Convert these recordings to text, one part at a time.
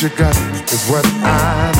It's only enough to make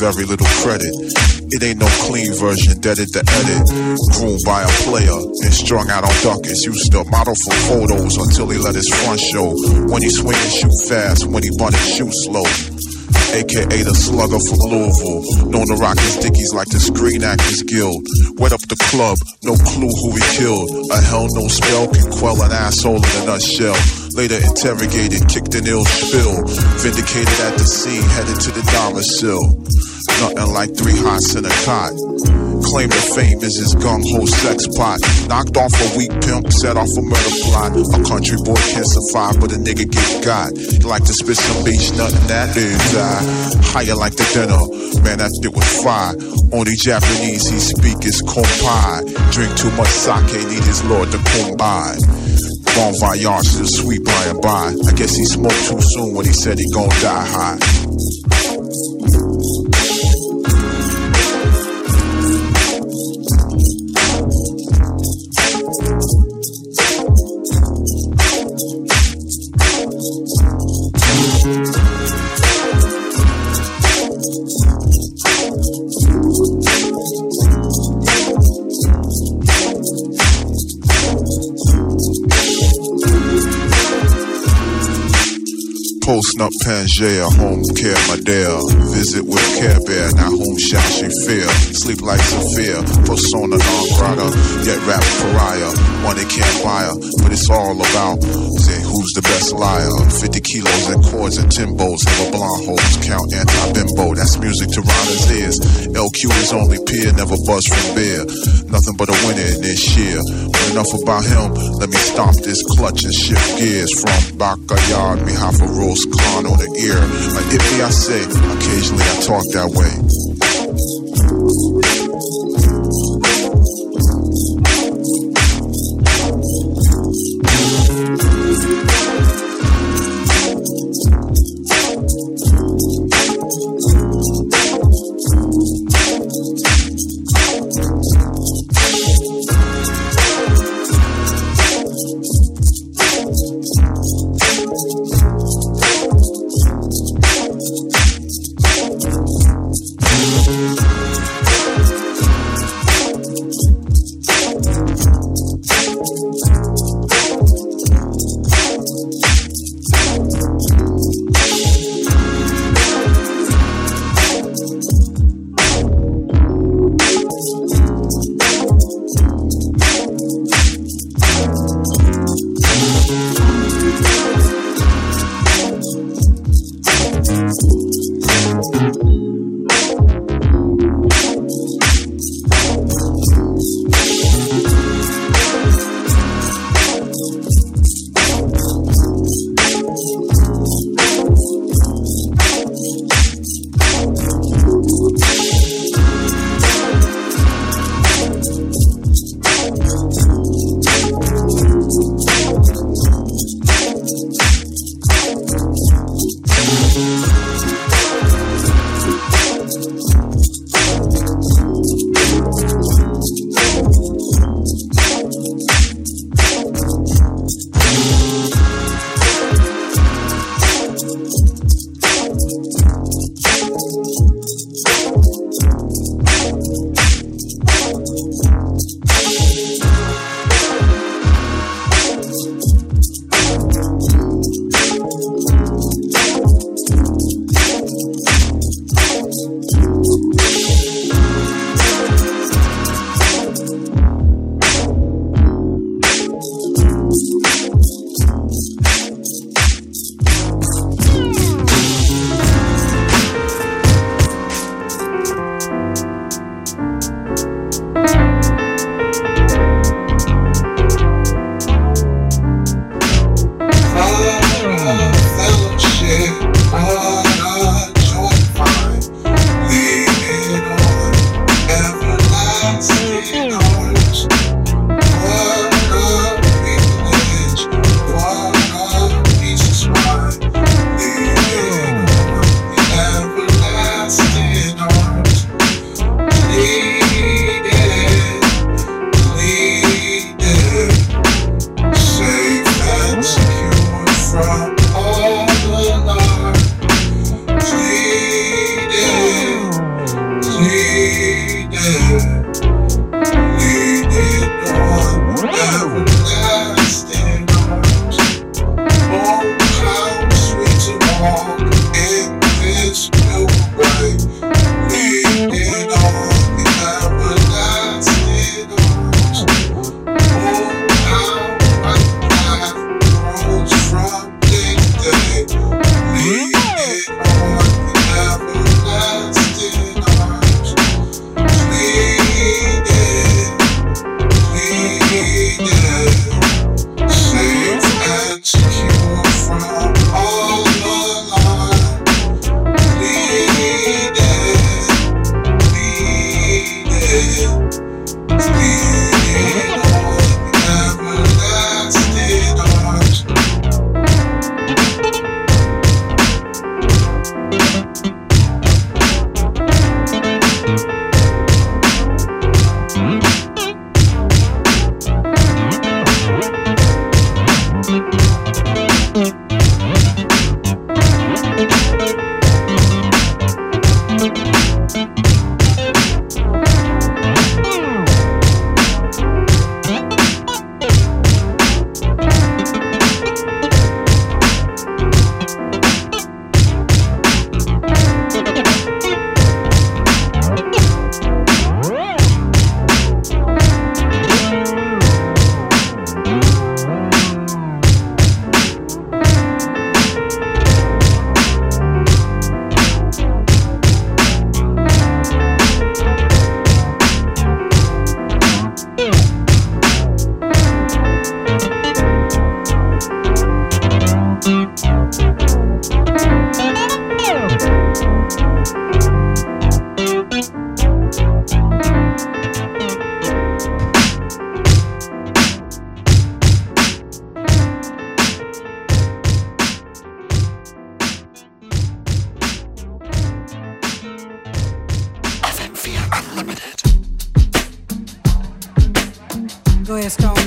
very little credit. It ain't no clean version, deaded to edit. Groomed by a player and strung out on duckets. Used to model for photos until he let his front show. When he swing and shoot fast, when he bun and shoot slow. AKA the slugger from Louisville. Known to rock his dickies like the Screen Actors Guild. Wet up the club, no clue who he killed. A hell no spell can quell an asshole in a nutshell. Later interrogated, kicked an ill spill. Vindicated at the scene, headed to the domicile. Nothing like three hots in a cot. Claim the fame is his gung ho sex pot. Knocked off a weak pimp, set off a murder plot. A country boy can't survive, but a nigga get got. Like to spit some beach, nothing that is die. Higher like the dinner, man, that shit was fire. Only Japanese he speak is kampai. Drink too much sake, need his lord to come by. Bon voyage to the sweet by and by. I guess he smoked too soon when he said he gon' die high. Posting up Pangea, home care Madea. Visit with Care Bear, now whom shall she fear? Sleep like Sophia, persona non grata, yet rap pariah. Money can't buy her, but it's all about say who's the best liar. 50 kilos and cords and timbos, never blonde holes, count anti-bimbo. That's music to Ronda's ears. LQ is only peer, never buzz from beer. Nothing but a winner in this year. But enough about him, let me stomp this clutch and shift gears from backyard, me half a Ghost Khan on the ear. Like if me I say, occasionally I talk that way.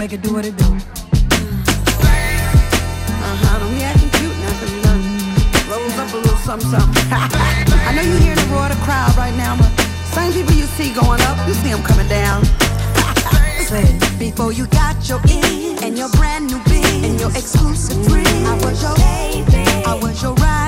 make it do what it do. Uh-huh, don't be acting cute, nothing done. Rolls up a little something, something. I know you hear the roar of the crowd right now, but same people you see going up, you see them coming down. Before you got your in and your brand new biz and your exclusive free, I was your baby, I was your ride.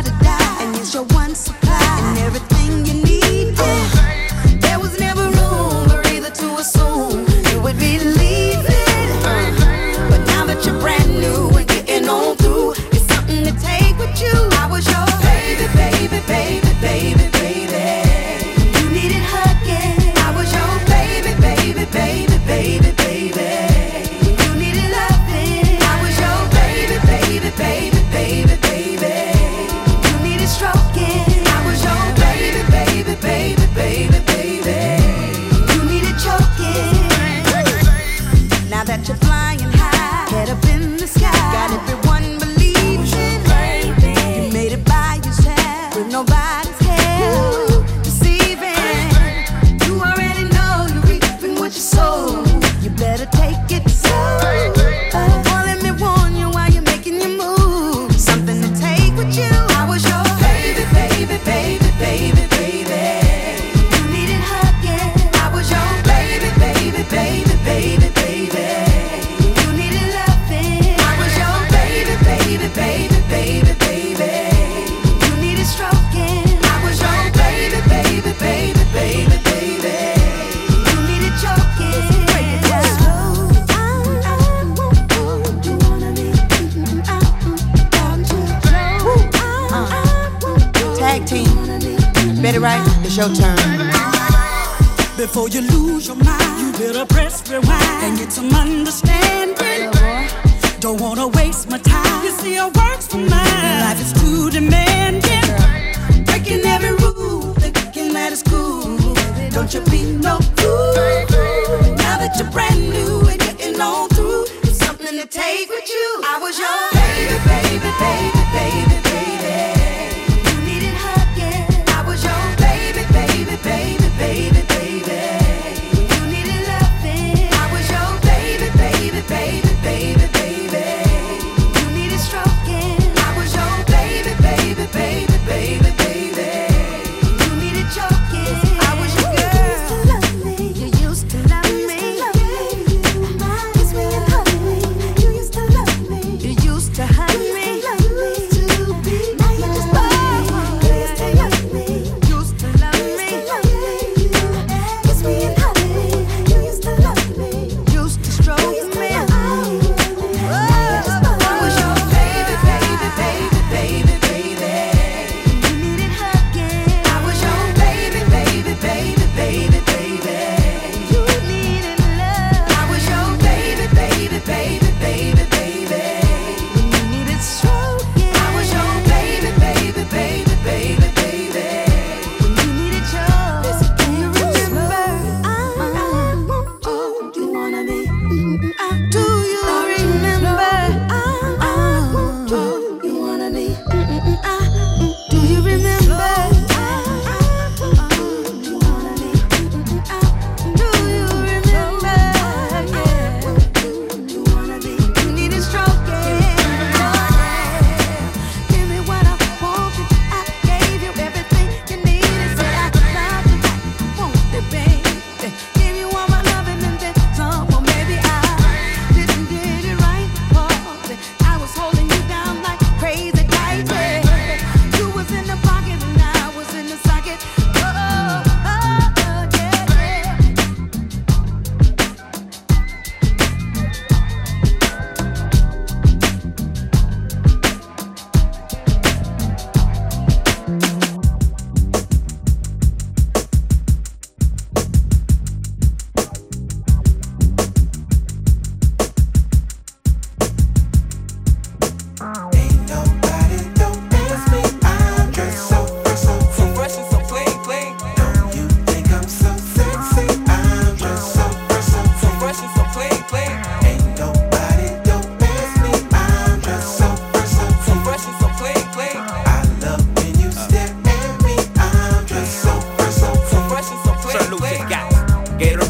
it's your turn. Before you lose your mind.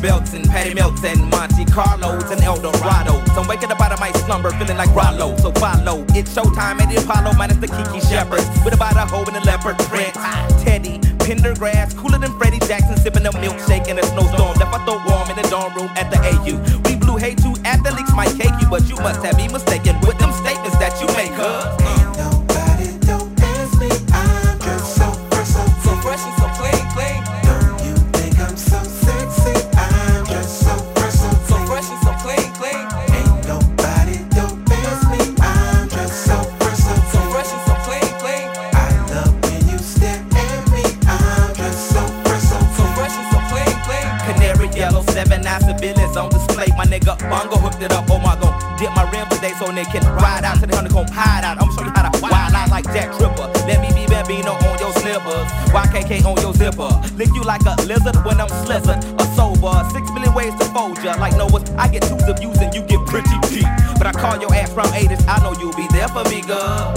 And patty melts and Monte Carlos and El Dorado. So I'm waking up out of my slumber feeling like Rollo. So follow. It's showtime at the Apollo minus the Kiki Shepards. With about a hoe in a leopard print. Teddy, Pendergrass, cooler than Freddie Jackson, sipping a milkshake in a snowstorm. Left I throw warm in the dorm room at the AU. We blew hate to athletes might cake you, but you must have me mistaken with them statements that you make, huh? Bongo hooked it up, oh my god. Dip my rim today so they can ride out to the honeycomb hide out. I'ma show you how to wild out like Jack Tripper. Let me be Bambino on your slippers. YKK on your zipper. Lick you like a lizard when I'm slizzard. A sober. Six million ways to fold ya. Like Noah's, I get twos of views and you get pretty cheap. But I call your ass from 80s. I know you'll be there for me, girl.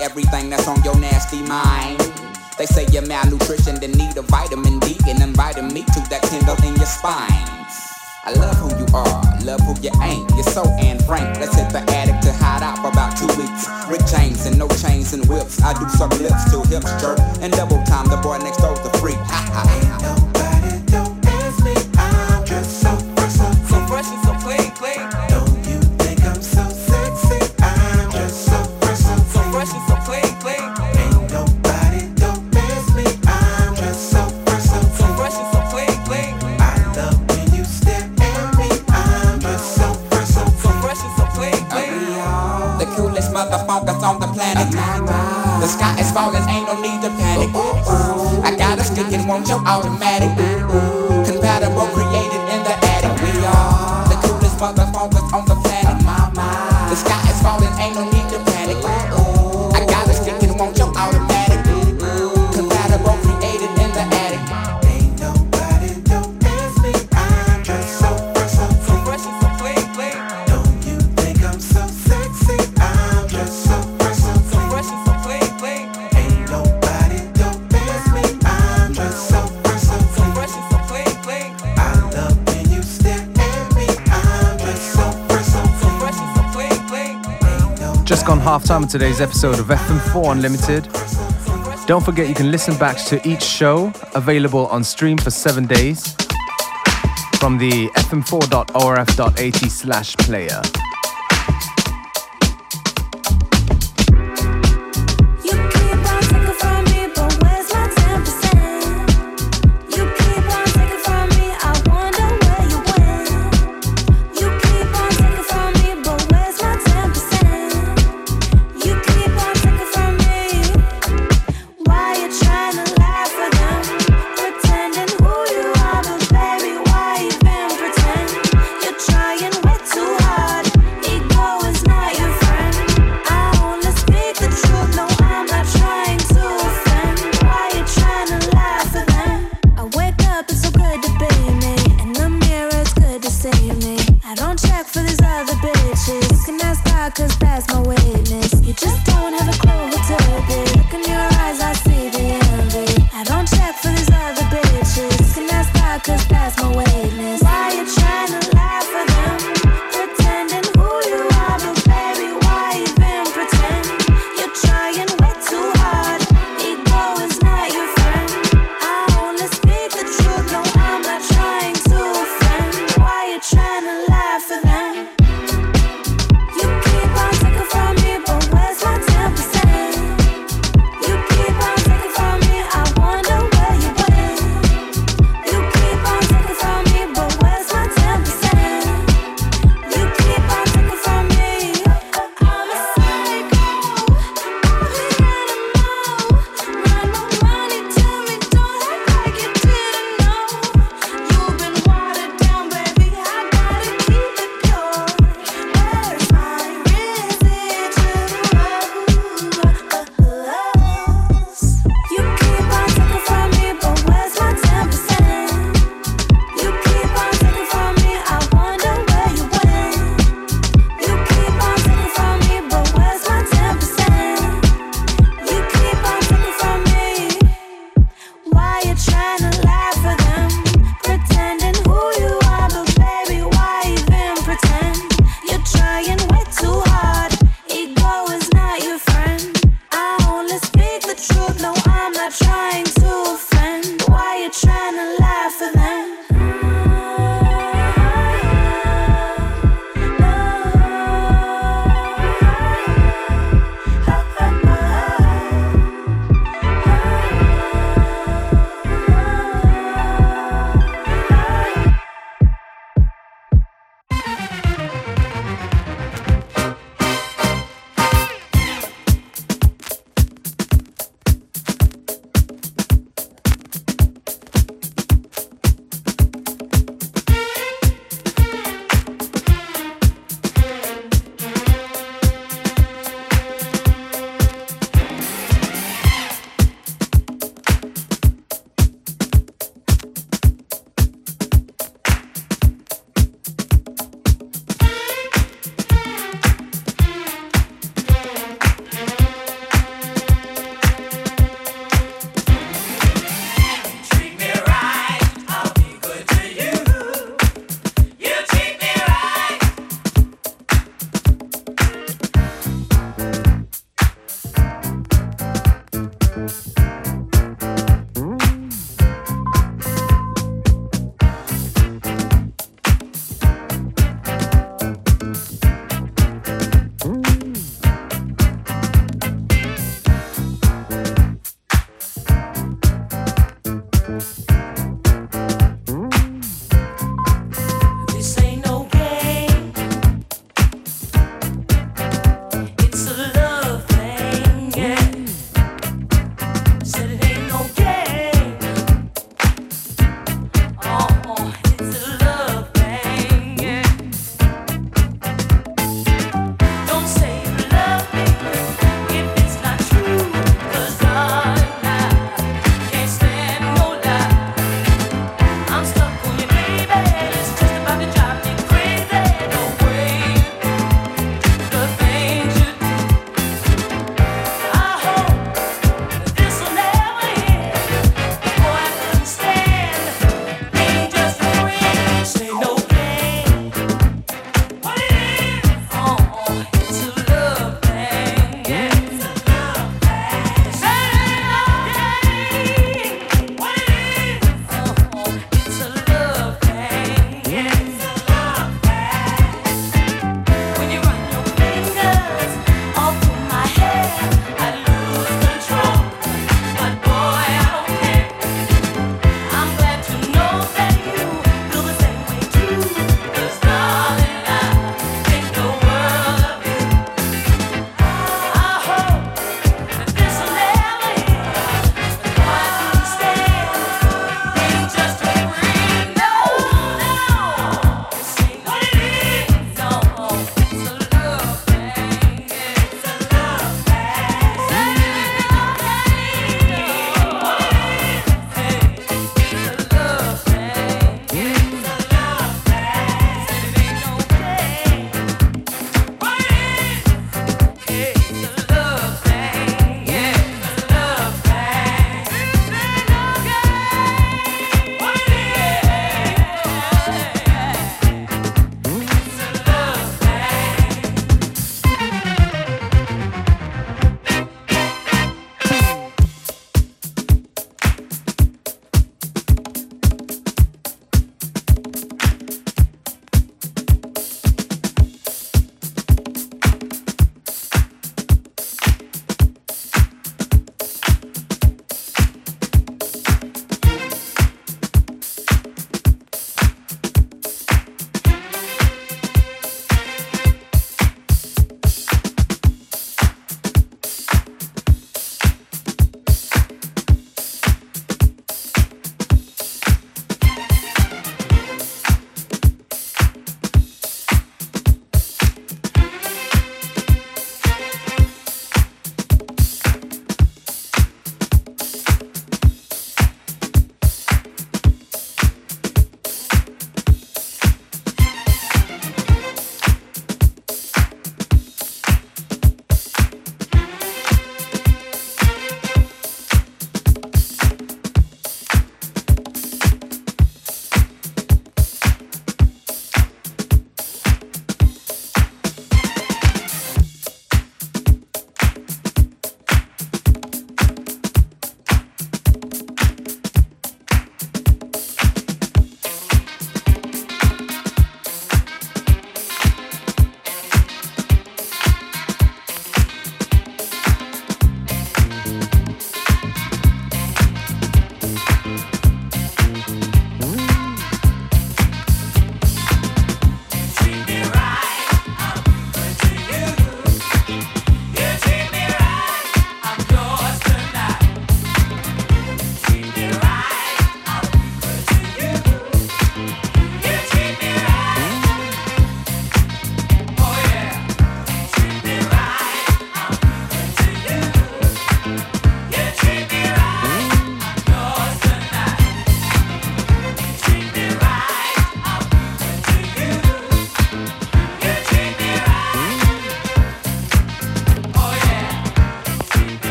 Everything that's on your nasty mind. They say you're malnutrition, then need a vitamin D and inviting me to that tingle in your spine. I love who you are, love who you ain't. You're so Anne Frank. Let's hit the attic to hide out for about two weeks. Rick James and no chains and whips. I do some lips till hips jerk. And double time, the boy next door's a freak. Ha ha. Want your automatic. Time of today's episode of FM4 Unlimited. Don't forget you can listen back to each show available on stream for seven days from the fm4.orf.at slash player.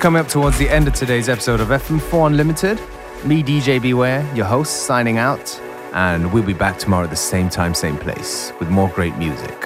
Coming up towards the end of today's episode of FM4 Unlimited. Me, DJ Beware, your host, signing out. And we'll be back tomorrow at the same time, same place with more great music.